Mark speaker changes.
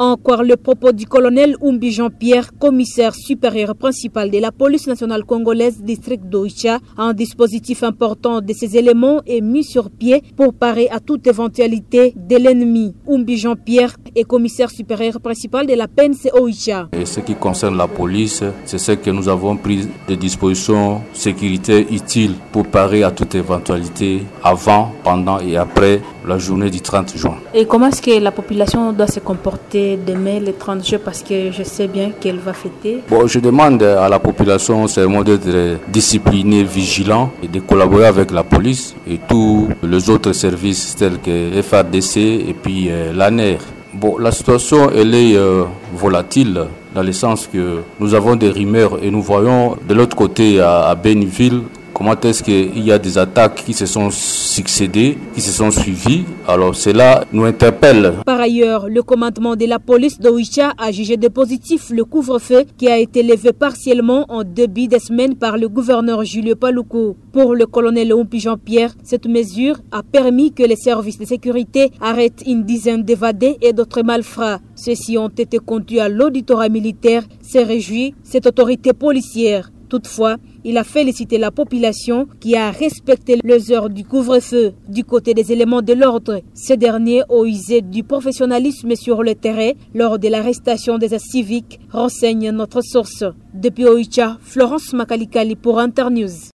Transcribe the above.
Speaker 1: Encore le propos du colonel Umbi Jean-Pierre, commissaire supérieur principal de la police nationale congolaise district d'Oicha. Un dispositif important de ces éléments est mis sur pied pour parer à toute éventualité de l'ennemi. Umbi Jean-Pierre est commissaire supérieur principal de la PNC Oicha.
Speaker 2: Et ce qui concerne la police, c'est ce que nous avons pris des dispositions sécuritaires utiles pour parer à toute éventualité avant, pendant et après la journée du 30 juin.
Speaker 1: Et comment est-ce que la population doit se comporter demain le 30 juin parce que je sais bien qu'elle va fêter?
Speaker 2: Bon, je demande à la population seulement d'être discipliné, vigilant et de collaborer avec la police et tous les autres services tels que FADC et puis euh, l'ANER. Bon, la situation elle est euh, volatile dans le sens que nous avons des rumeurs et nous voyons de l'autre côté à, à Benville comment est-ce qu'il y a des attaques qui se sont succédées, qui se sont suivies? Alors cela nous interpelle.
Speaker 1: Par ailleurs, le commandement de la police d'Oicha a jugé de positif le couvre-feu qui a été levé partiellement en début de semaine par le gouverneur Julio Paluco. Pour le colonel Ompi Jean-Pierre, cette mesure a permis que les services de sécurité arrêtent une dizaine d'évadés et d'autres malfrats. Ceux-ci ont été conduits à l'auditorat militaire, s'est réjoui cette autorité policière. Toutefois, il a félicité la population qui a respecté les heures du couvre-feu. Du côté des éléments de l'ordre, ces derniers ont usé du professionnalisme sur le terrain lors de l'arrestation des civiques, renseigne notre source. Depuis Oicha, Florence Makalikali pour Internews.